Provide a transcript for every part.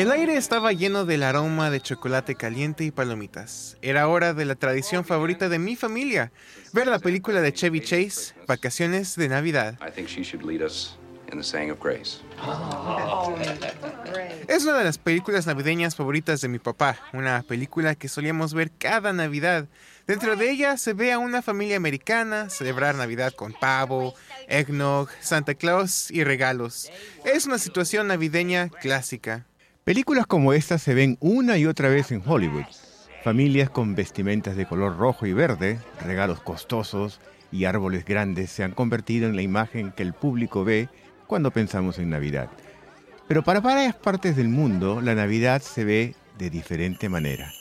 El aire estaba lleno del aroma de chocolate caliente y palomitas. Era hora de la tradición favorita de mi familia, ver la película de Chevy Chase, Vacaciones de Navidad. Es una de las películas navideñas favoritas de mi papá, una película que solíamos ver cada Navidad. Dentro de ella se ve a una familia americana celebrar Navidad con pavo, eggnog, Santa Claus y regalos. Es una situación navideña clásica. Películas como esta se ven una y otra vez en Hollywood. Familias con vestimentas de color rojo y verde, regalos costosos y árboles grandes se han convertido en la imagen que el público ve cuando pensamos en Navidad. Pero para varias partes del mundo, la Navidad se ve de diferente manera.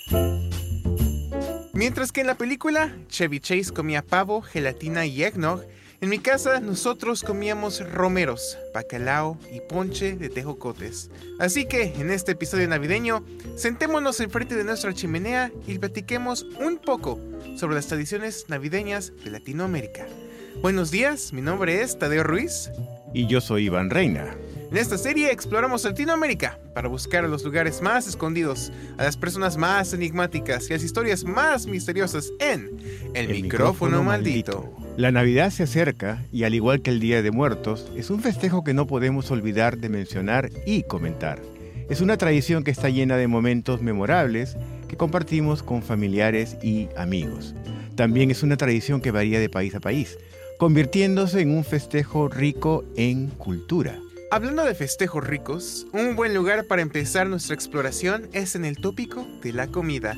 Mientras que en la película, Chevy Chase comía pavo, gelatina y eggnog, en mi casa nosotros comíamos romeros, bacalao y ponche de tejocotes. Así que en este episodio navideño, sentémonos enfrente de nuestra chimenea y platiquemos un poco sobre las tradiciones navideñas de Latinoamérica. Buenos días, mi nombre es Tadeo Ruiz. Y yo soy Iván Reina. En esta serie exploramos Latinoamérica para buscar a los lugares más escondidos, a las personas más enigmáticas y las historias más misteriosas en El, micrófono, maldito. La Navidad se acerca y al igual que el Día de Muertos, es un festejo que no podemos olvidar de mencionar y comentar. Es una tradición que está llena de momentos memorables que compartimos con familiares y amigos. También es una tradición que varía de país a país, convirtiéndose en un festejo rico en cultura. Hablando de festejos ricos, un buen lugar para empezar nuestra exploración es en el tópico de la comida.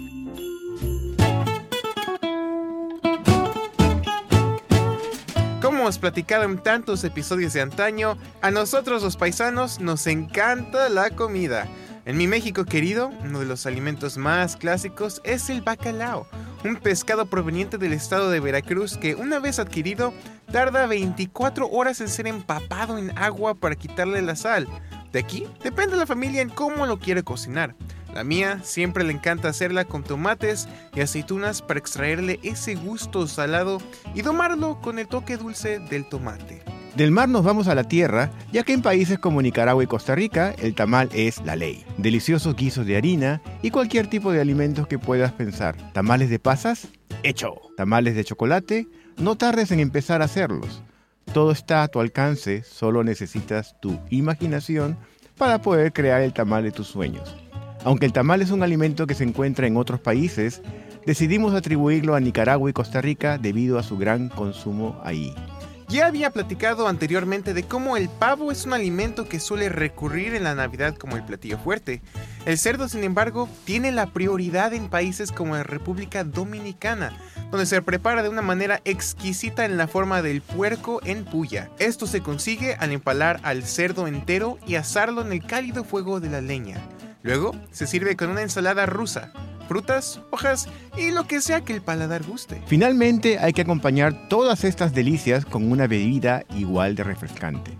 Hemos platicado en tantos episodios de antaño, a nosotros los paisanos nos encanta la comida. En mi México querido, uno de los alimentos más clásicos es el bacalao, un pescado proveniente del estado de Veracruz que una vez adquirido tarda 24 horas en ser empapado en agua para quitarle la sal. De aquí depende de la familia en cómo lo quiere cocinar. La mía siempre le encanta hacerla con tomates y aceitunas para extraerle ese gusto salado y domarlo con el toque dulce del tomate. Del mar nos vamos a la tierra, ya que en países como Nicaragua y Costa Rica el tamal es la ley. Deliciosos guisos de harina y cualquier tipo de alimentos que puedas pensar. ¿Tamales de pasas? Hecho. ¿Tamales de chocolate? No tardes en empezar a hacerlos. Todo está a tu alcance, solo necesitas tu imaginación para poder crear el tamal de tus sueños. Aunque el tamal es un alimento que se encuentra en otros países, decidimos atribuirlo a Nicaragua y Costa Rica debido a su gran consumo ahí. Ya había platicado anteriormente de cómo el pavo es un alimento que suele recurrir en la Navidad como el platillo fuerte. El cerdo, sin embargo, tiene la prioridad en países como la República Dominicana, donde se prepara de una manera exquisita en la forma del puerco en puya. Esto se consigue al empalar al cerdo entero y asarlo en el cálido fuego de la leña. Luego se sirve con una ensalada rusa, frutas, hojas y lo que sea que el paladar guste. Finalmente hay que acompañar todas estas delicias con una bebida igual de refrescante.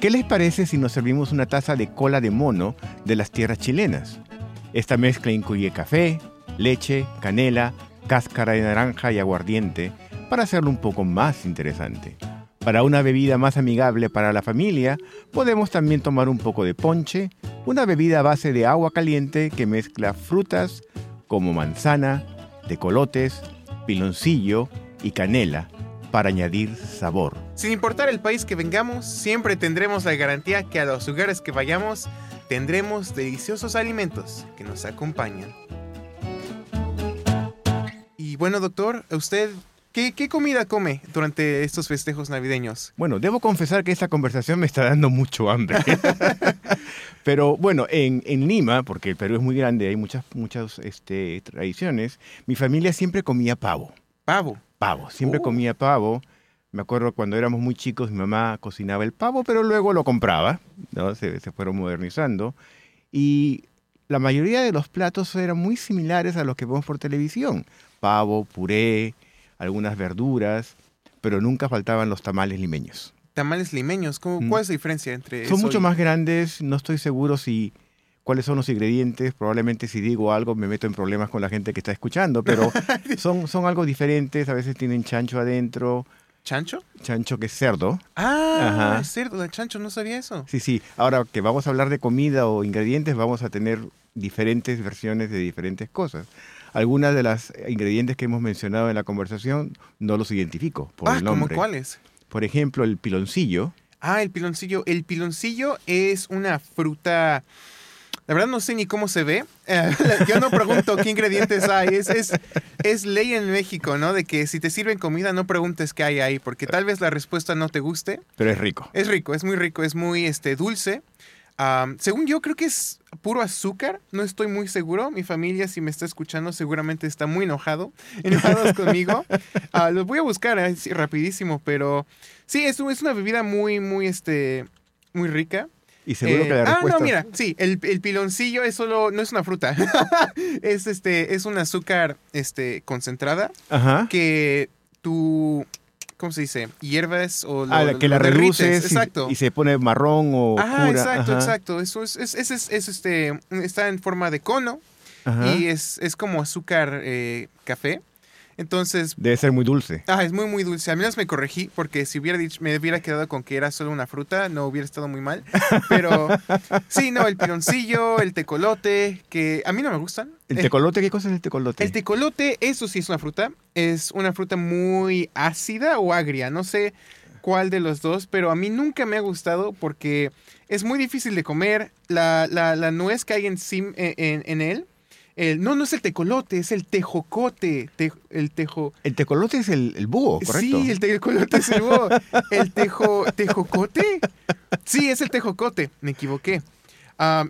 ¿Qué les parece si nos servimos una taza de cola de mono de las tierras chilenas? Esta mezcla incluye café, leche, canela, cáscara de naranja y aguardiente para hacerlo un poco más interesante. Para una bebida más amigable para la familia, podemos también tomar un poco de ponche, una bebida a base de agua caliente que mezcla frutas, como manzana, tecolotes, piloncillo y canela para añadir sabor. Sin importar el país que vengamos, siempre tendremos la garantía que a los lugares que vayamos tendremos deliciosos alimentos que nos acompañan. Y bueno, doctor, ¿usted ¿Qué, comida come durante estos festejos navideños? Bueno, debo confesar que esta conversación me está dando mucho hambre. Pero bueno, en, Lima, porque el Perú es muy grande, hay muchas, muchas este, tradiciones, mi familia siempre comía pavo. ¿Pavo? Pavo, siempre oh. comía pavo. Me acuerdo cuando éramos muy chicos, mi mamá cocinaba el pavo, pero luego lo compraba, ¿no? se, se fueron modernizando. Y la mayoría de los platos eran muy similares a los que vemos por televisión. Pavo, puré, algunas verduras, pero nunca faltaban los tamales limeños. Tamales limeños, mm. ¿cuál es la diferencia entre Son mucho más grandes, no estoy seguro si cuáles son los ingredientes, probablemente si digo algo me meto en problemas con la gente que está escuchando, pero son, son algo diferentes, a veces tienen chancho adentro, ¿Chancho? Chancho que es cerdo. Ah, Ajá. es cerdo, el chancho, no sabía eso. Sí, sí. Ahora que vamos a hablar de comida o ingredientes, vamos a tener diferentes versiones de diferentes cosas. Algunas de las ingredientes que hemos mencionado en la conversación no los identifico por ah, el ¿cómo nombre. cuáles? Por ejemplo, el piloncillo. Ah, el piloncillo. El piloncillo es una fruta. La verdad no sé ni cómo se ve. Yo no pregunto qué ingredientes hay. Es, es, es ley en México, ¿no? De que si te sirven comida no preguntes qué hay ahí, porque tal vez la respuesta no te guste. Pero es rico. Es rico, es muy rico, es muy este, dulce. Según yo, creo que es puro azúcar. No estoy muy seguro. Mi familia, si me está escuchando, seguramente está muy enojado, enojados conmigo. Ah, los voy a buscar eh, rapidísimo, pero sí, es, un- es una bebida muy, muy, este, muy rica. Y seguro Eh, que la ah, respuesta... no, mira, sí, el, el piloncillo es solo, no es una fruta. es este, es un azúcar, este, concentrada Ajá. que tú, ¿cómo se dice? Hierves o lo, Ah, la que la lo derrites, reduces y- Exacto. y, se pone marrón o Ajá, oscura. exacto, Ajá, exacto. Eso es, es, es, es- es, este, está en forma de cono ajá. y es, es como azúcar eh, café. Entonces, Debe ser muy dulce. ah, es muy, muy dulce. Al menos me corregí porque si hubiera dicho, me hubiera quedado con que era solo una fruta, no hubiera estado muy mal. Pero sí, no, el piloncillo, el tecolote, que a mí no me gustan. ¿El Eh, tecolote? ¿Qué cosa es el tecolote? el tecolote, eso sí es una fruta. Es una fruta muy ácida o agria. No sé cuál de los dos, pero a mí nunca me ha gustado porque es muy difícil de comer. La, la- la nuez que hay en, en, en- en él. El- no, no es el tecolote, es el tejocote. te- el tejo. El tecolote es el, el búho, ¿correcto? Sí, el tecolote es el búho. El tejo, tejocote. Sí, es el tejocote. Me equivoqué.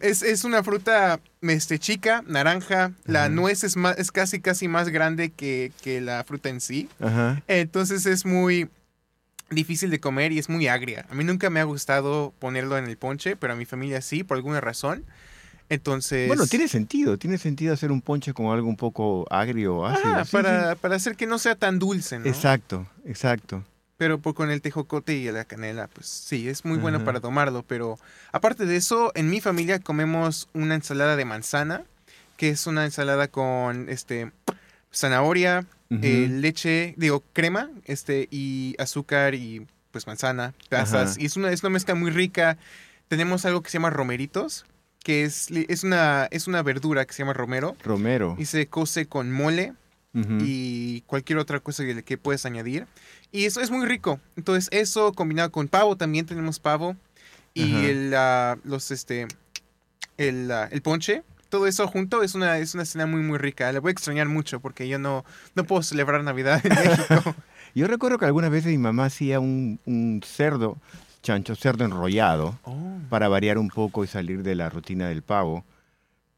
Es, es una fruta este, chica, naranja. La nuez es, más, es casi, casi más grande que, que la fruta en sí. Ajá. Entonces es muy difícil de comer y es muy agria. A mí nunca me ha gustado ponerlo en el ponche, pero a mi familia sí, por alguna razón. Entonces... Bueno, tiene sentido. Tiene sentido hacer un ponche con algo un poco agrio o ácido. Ah, Sí, para, para hacer que no sea tan dulce. ¿no? Exacto, exacto. Pero por- con el tejocote y la canela, pues sí, es muy bueno Ajá. para tomarlo. Pero aparte de eso, en mi familia comemos una ensalada de manzana, que es una ensalada con este zanahoria, eh, leche, digo, crema, este, y azúcar y pues manzana, pasas. Ajá. Y es una, es una mezcla muy rica. Tenemos algo que se llama romeritos, que es, es, una, es una verdura que se llama romero. Romero. Y se cose con mole y cualquier otra cosa que, que puedes añadir. Y eso es muy rico. Entonces, eso combinado con pavo, también tenemos pavo. Y el, ah, los, este, el, ah, el ponche. Todo eso junto es una, es una cena muy, muy rica. La voy a extrañar mucho porque yo no, no puedo celebrar Navidad en México. Yo recuerdo que algunas veces mi mamá hacía un, un cerdo, chancho, cerdo enrollado, Oh. Para variar un poco y salir de la rutina del pavo.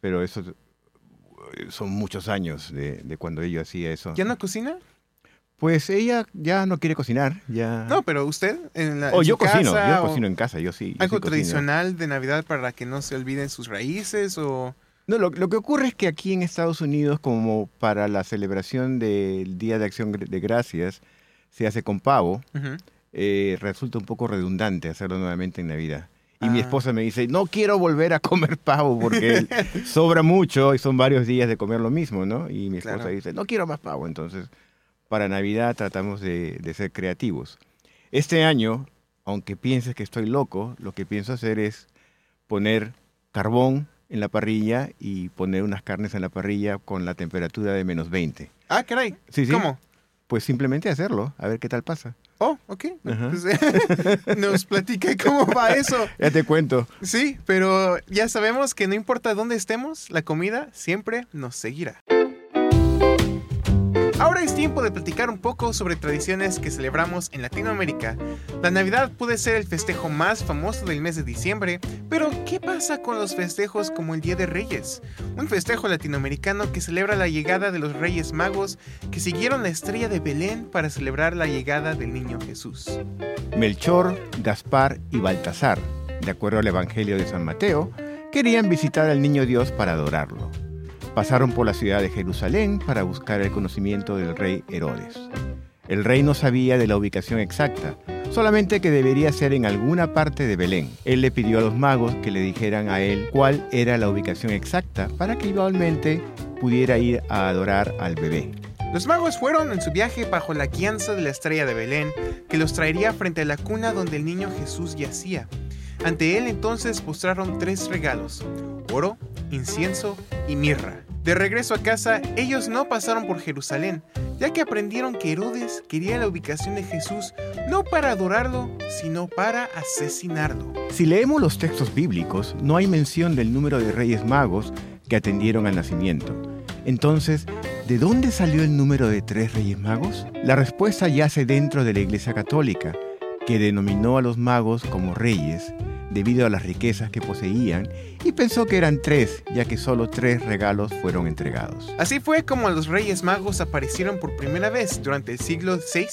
Pero eso eh, son muchos años de, de cuando ella hacía eso. ¿Ya no cocina? Pues ella ya no quiere cocinar, ya... No, pero usted en la o en yo su cocino, casa, yo cocino en casa, yo sí. yo Algo sí tradicional de Navidad para que no se olviden sus raíces o... No, lo, lo que ocurre es que aquí en Estados Unidos, como para la celebración del Día de Acción de Gracias, se hace con pavo, eh, resulta un poco redundante hacerlo nuevamente en Navidad. Y mi Ah. esposa me dice, no quiero volver a comer pavo porque sobra mucho y son varios días de comer lo mismo, ¿no? Y mi esposa Claro. dice, no quiero más pavo. Entonces, para Navidad tratamos de, de ser creativos. Este año, aunque pienses que estoy loco, lo que pienso hacer es poner carbón en la parrilla y poner unas carnes en la parrilla con la temperatura de menos 20. Ah, caray. Sí, sí. ¿Cómo? Pues simplemente hacerlo, a ver qué tal pasa. Oh, ok. Pues, nos platica cómo va eso. Ya te cuento. Sí, pero ya sabemos que no importa dónde estemos, la comida siempre nos seguirá. Ahora es tiempo de platicar un poco sobre tradiciones que celebramos en Latinoamérica. La Navidad puede ser el festejo más famoso del mes de diciembre, pero ¿qué pasa con los festejos como el Día de Reyes? Un festejo latinoamericano que celebra la llegada de los Reyes Magos que siguieron la estrella de Belén para celebrar la llegada del niño Jesús. Melchor, Gaspar y Baltasar, de acuerdo al Evangelio de San Mateo, querían visitar al niño Dios para adorarlo. Pasaron por la ciudad de Jerusalén para buscar el conocimiento del rey Herodes. El rey no sabía de la ubicación exacta, solamente que debería ser en alguna parte de Belén. Él le pidió a los magos que le dijeran a él cuál era la ubicación exacta para que igualmente pudiera ir a adorar al bebé. Los magos fueron en su viaje bajo la guianza de la estrella de Belén, que los traería frente a la cuna donde el niño Jesús yacía. Ante él entonces postraron tres regalos, oro, incienso y mirra. De regreso a casa, ellos no pasaron por Jerusalén, ya que aprendieron que Herodes quería la ubicación de Jesús no para adorarlo, sino para asesinarlo. Si leemos los textos bíblicos, no hay mención del número de reyes magos que atendieron al nacimiento. Entonces, ¿de dónde salió el número de tres reyes magos? La respuesta yace dentro de la Iglesia Católica, que denominó a los magos como reyes debido a las riquezas que poseían y pensó que eran tres, ya que solo tres regalos fueron entregados. Así fue como los Reyes Magos aparecieron por primera vez durante el siglo VI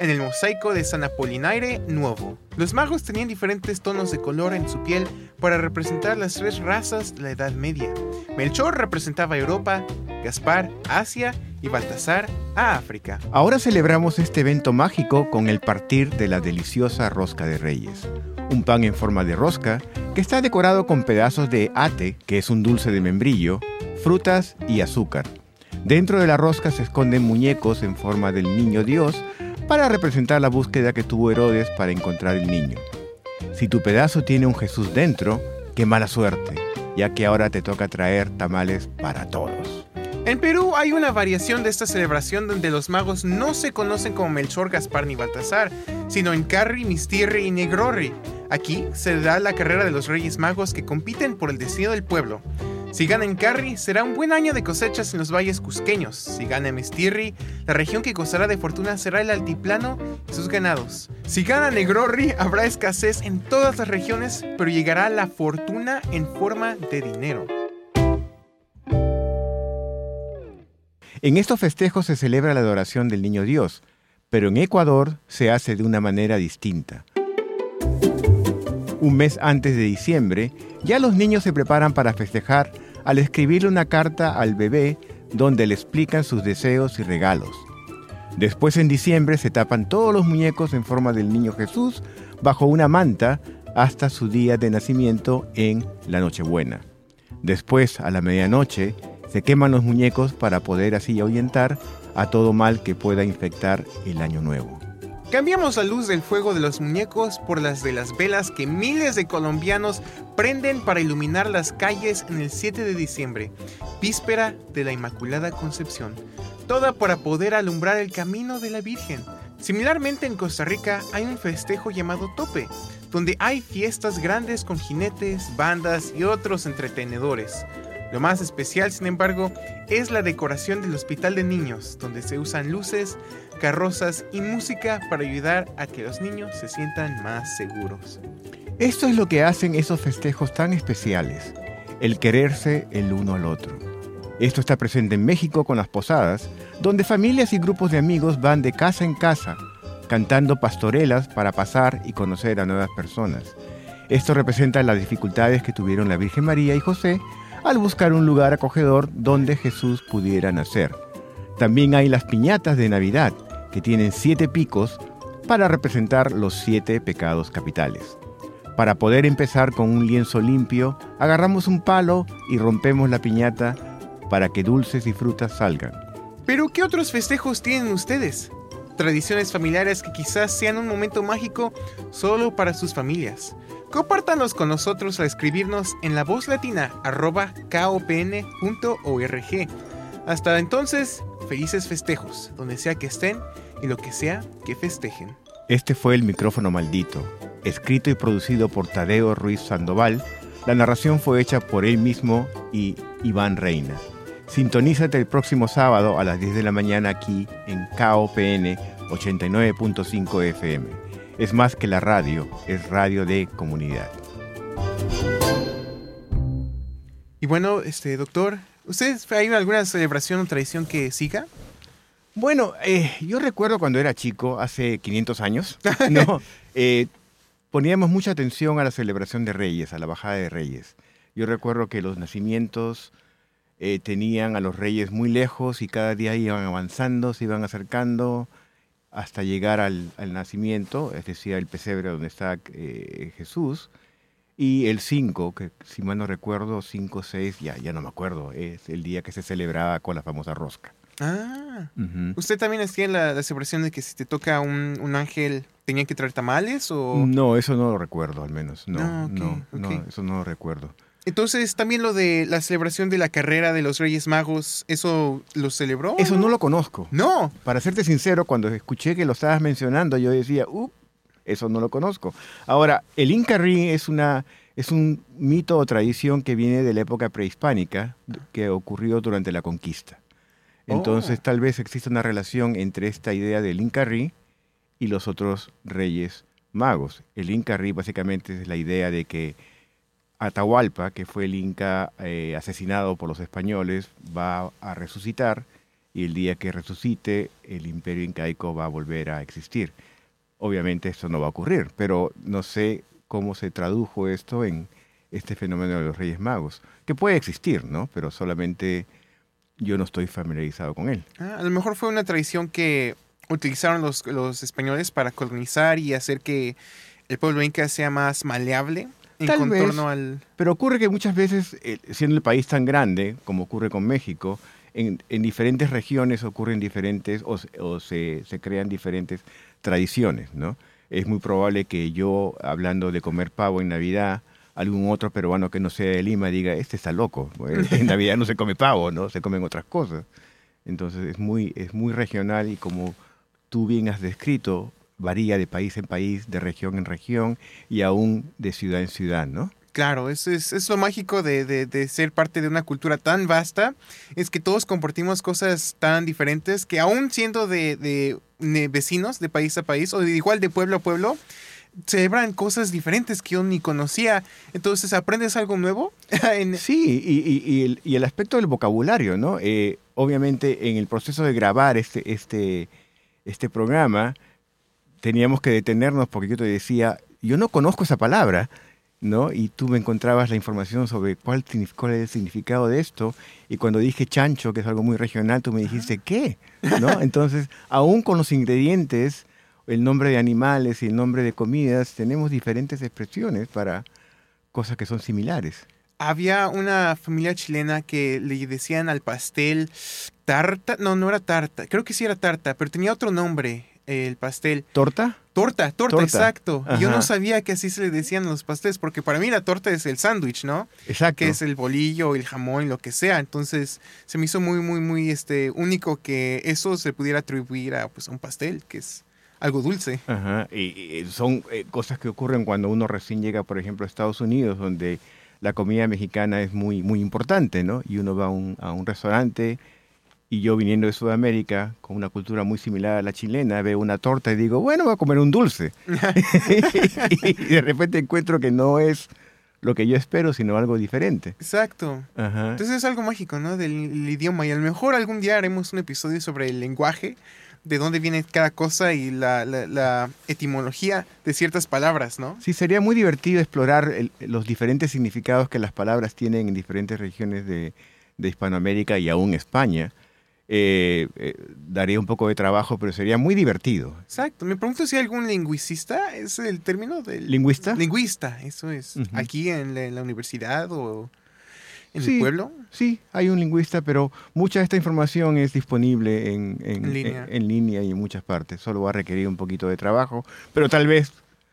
en el mosaico de San Apolinaire Nuevo. Los magos tenían diferentes tonos de color en su piel para representar las tres razas de la Edad Media. Melchor representaba Europa, Gaspar, Asia y Baltasar a África. Ahora celebramos este evento mágico con el partir de la deliciosa rosca de reyes un pan en forma de rosca que está decorado con pedazos de ate, que es un dulce de membrillo, frutas y azúcar. Dentro de la rosca se esconden muñecos en forma del niño Dios para representar la búsqueda que tuvo Herodes para encontrar el niño. Si tu pedazo tiene un Jesús dentro, qué mala suerte, ya que ahora te toca traer tamales para todos. En Perú hay una variación de esta celebración donde los magos no se conocen como Melchor, Gaspar ni Baltasar, sino en Carri, Mistirri y Negrorri. Aquí se da la carrera de los Reyes Magos que compiten por el destino del pueblo. Si gana en Carri, será un buen año de cosechas en los valles cusqueños. Si gana en Mistirri, la región que gozará de fortuna será el altiplano y sus ganados. Si gana Negrorri, habrá escasez en todas las regiones, pero llegará la fortuna en forma de dinero. En estos festejos se celebra la adoración del Niño Dios, pero en Ecuador se hace de una manera distinta un mes antes de diciembre, ya los niños se preparan para festejar al escribirle una carta al bebé donde le explican sus deseos y regalos. Después en diciembre se tapan todos los muñecos en forma del niño Jesús bajo una manta hasta su día de nacimiento en la Nochebuena. Después, a la medianoche, se queman los muñecos para poder así ahuyentar a todo mal que pueda infectar el año nuevo. Cambiamos la luz del fuego de los muñecos por las de las velas que miles de colombianos prenden para iluminar las calles en el 7 de diciembre, víspera de la Inmaculada Concepción, toda para poder alumbrar el camino de la Virgen. Similarmente en Costa Rica hay un festejo llamado Tope, donde hay fiestas grandes con jinetes, bandas y otros entretenedores. Lo más especial, sin embargo, es la decoración del Hospital de Niños, donde se usan luces, carrozas y música para ayudar a que los niños se sientan más seguros. Esto es lo que hacen esos festejos tan especiales, el quererse el uno al otro. Esto está presente en México con las posadas, donde familias y grupos de amigos van de casa en casa, cantando pastorelas para pasar y conocer a nuevas personas. Esto representa las dificultades que tuvieron la Virgen María y José al buscar un lugar acogedor donde Jesús pudiera nacer. También hay las piñatas de Navidad, que tienen siete picos para representar los siete pecados capitales. Para poder empezar con un lienzo limpio, agarramos un palo y rompemos la piñata para que dulces y frutas salgan. Pero ¿qué otros festejos tienen ustedes? Tradiciones familiares que quizás sean un momento mágico solo para sus familias. Compártanos con nosotros a escribirnos en la voz latina kopn.org. Hasta entonces, felices festejos, donde sea que estén y lo que sea que festejen. Este fue el micrófono maldito, escrito y producido por Tadeo Ruiz Sandoval. La narración fue hecha por él mismo y Iván Reina. Sintonízate el próximo sábado a las 10 de la mañana aquí en KOPN 89.5 FM es más que la radio, es radio de comunidad. Y bueno, este doctor, ¿ustedes hay alguna celebración o tradición que siga? Bueno, eh, yo recuerdo cuando era chico, hace 500 años, no, eh, poníamos mucha atención a la celebración de Reyes, a la bajada de Reyes. Yo recuerdo que los nacimientos eh, tenían a los reyes muy lejos y cada día iban avanzando, se iban acercando hasta llegar al, nacimiento, es decir, el pesebre donde está eh, Jesús, y el 5, que si mal no recuerdo, 5, 6, ya, ya no me acuerdo, es el día que se celebraba con la famosa rosca. Ah. Ujú. ¿Usted también hacía la, la celebración de que si te toca un, un ángel tenía que traer tamales o...? No, eso no lo recuerdo al menos. No, Ah, ok, no, no, ok. eso no lo recuerdo. Entonces, también lo de la celebración de la carrera de los Reyes Magos, ¿eso lo celebró? Eso no lo conozco. No. Para serte sincero, cuando escuché que lo estabas mencionando, yo decía, uh, eso no lo conozco. Ahora, el Inca Ring es, una, es un mito o tradición que viene de la época prehispánica que ocurrió durante la conquista. Entonces, Oh. tal vez existe una relación entre esta idea del Inca Ring y los otros reyes magos. El Inca Ring básicamente es la idea de que Atahualpa, que fue el Inca eh, asesinado por los españoles, va a resucitar y el día que resucite el imperio incaico va a volver a existir. Obviamente esto no va a ocurrir, pero no sé cómo se tradujo esto en este fenómeno de los Reyes Magos, que puede existir, ¿no? Pero solamente yo no estoy familiarizado con él. Ah, a lo mejor fue una tradición que utilizaron los, los españoles para colonizar y hacer que el pueblo inca sea más maleable en Tal vez. contorno al... Pero ocurre que muchas veces, eh, siendo el país tan grande, como ocurre con México, en, en diferentes regiones ocurren diferentes o, se- o se, se crean diferentes tradiciones, ¿no? Es muy probable que yo, hablando de comer pavo en Navidad, algún otro peruano que no sea de Lima diga, este está loco, en Navidad no se come pavo, ¿no? Se comen otras cosas. Entonces es muy, es muy regional y como tú bien has descrito, varía de país en país, de región en región y aún de ciudad en ciudad, ¿no? Claro, eso es, es lo mágico de, de- de ser parte de una cultura tan vasta, es que todos compartimos cosas tan diferentes que aún siendo de, vecinos de país a país o igual de pueblo a pueblo, celebran cosas diferentes que yo ni conocía. Entonces aprendes algo nuevo. en- Sí, y, y- y el, y el aspecto del vocabulario, ¿no? Eh, obviamente en el proceso de grabar este, este, este programa teníamos que detenernos porque yo te decía, yo no conozco esa palabra, ¿no? Y tú me encontrabas la información sobre cuál, cuál es el significado de esto. Y cuando dije chancho, que es algo muy regional, tú me dijiste, ¿qué? ¿No? Entonces, aún con los ingredientes, el nombre de animales y el nombre de comidas, tenemos diferentes expresiones para cosas que son similares. Había una familia chilena que le decían al pastel tarta, no, no era tarta, creo que sí era tarta, pero tenía otro nombre, el pastel. ¿Torta? Torta, torta, Torta. exacto. Y yo no sabía que así se le decían los pasteles, porque para mí la torta es el sándwich, ¿no? Exacto. Que es el bolillo, el jamón, lo que sea. Entonces se me hizo muy, muy, muy este, único que eso se pudiera atribuir a, pues, a un pastel, que es algo dulce. Ajá, y, y son eh, cosas que ocurren cuando uno recién llega, por ejemplo, a Estados Unidos, donde la comida mexicana es muy, muy importante, ¿no? Y uno va a un, a un restaurante y yo viniendo de Sudamérica, con una cultura muy similar a la chilena, veo una torta y digo, bueno, voy a comer un dulce. y de repente encuentro que no es lo que yo espero, sino algo diferente. Exacto. Ajá. Entonces es algo mágico, ¿no? Del el idioma. Y a lo mejor algún día haremos un episodio sobre el lenguaje, de dónde viene cada cosa y la, la- la etimología de ciertas palabras, ¿no? Sí, sería muy divertido explorar el- los diferentes significados que las palabras tienen en diferentes regiones de, de Hispanoamérica y aún España. Eh, eh, daría un poco de trabajo, pero sería muy divertido. Exacto. Me pregunto si hay algún lingüista, es el término del... ¿Lingüista? Lingüista, eso es. Aquí en la, en la universidad o en Sí. el pueblo. Sí, hay un lingüista, pero mucha de esta información es disponible en, en- En línea. en- en línea y en muchas partes. Solo va a requerir un poquito de trabajo, pero tal vez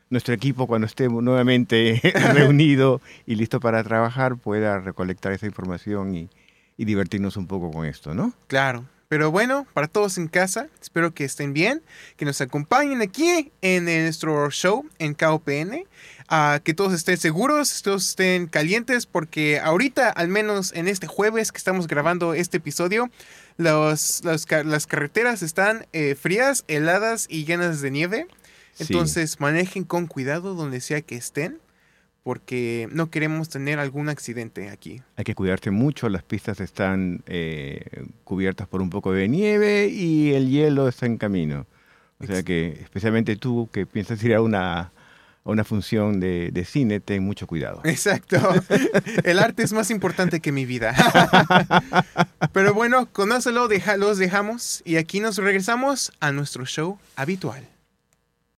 nuestro equipo cuando esté nuevamente reunido y listo para trabajar pueda recolectar esa información y, y divertirnos un poco con esto, ¿no? Claro. Pero bueno, para todos en casa, espero que estén bien, que nos acompañen aquí en nuestro show en KOPN, que todos estén seguros, que todos estén calientes, porque ahorita, al menos en este jueves que estamos grabando este episodio, los, las carreteras están eh, frías, heladas y llenas de nieve. Sí. Entonces manejen con cuidado donde sea que estén, porque no queremos tener algún accidente aquí. Hay que cuidarse mucho, las pistas están eh, cubiertas por un poco de nieve y el hielo está en camino. O sea que, especialmente tú que piensas ir a una, a una función de, de cine, ten mucho cuidado. Exacto. El arte es más importante que mi vida. Pero bueno, con eso lo deja- los dejamos y aquí nos regresamos a nuestro show habitual.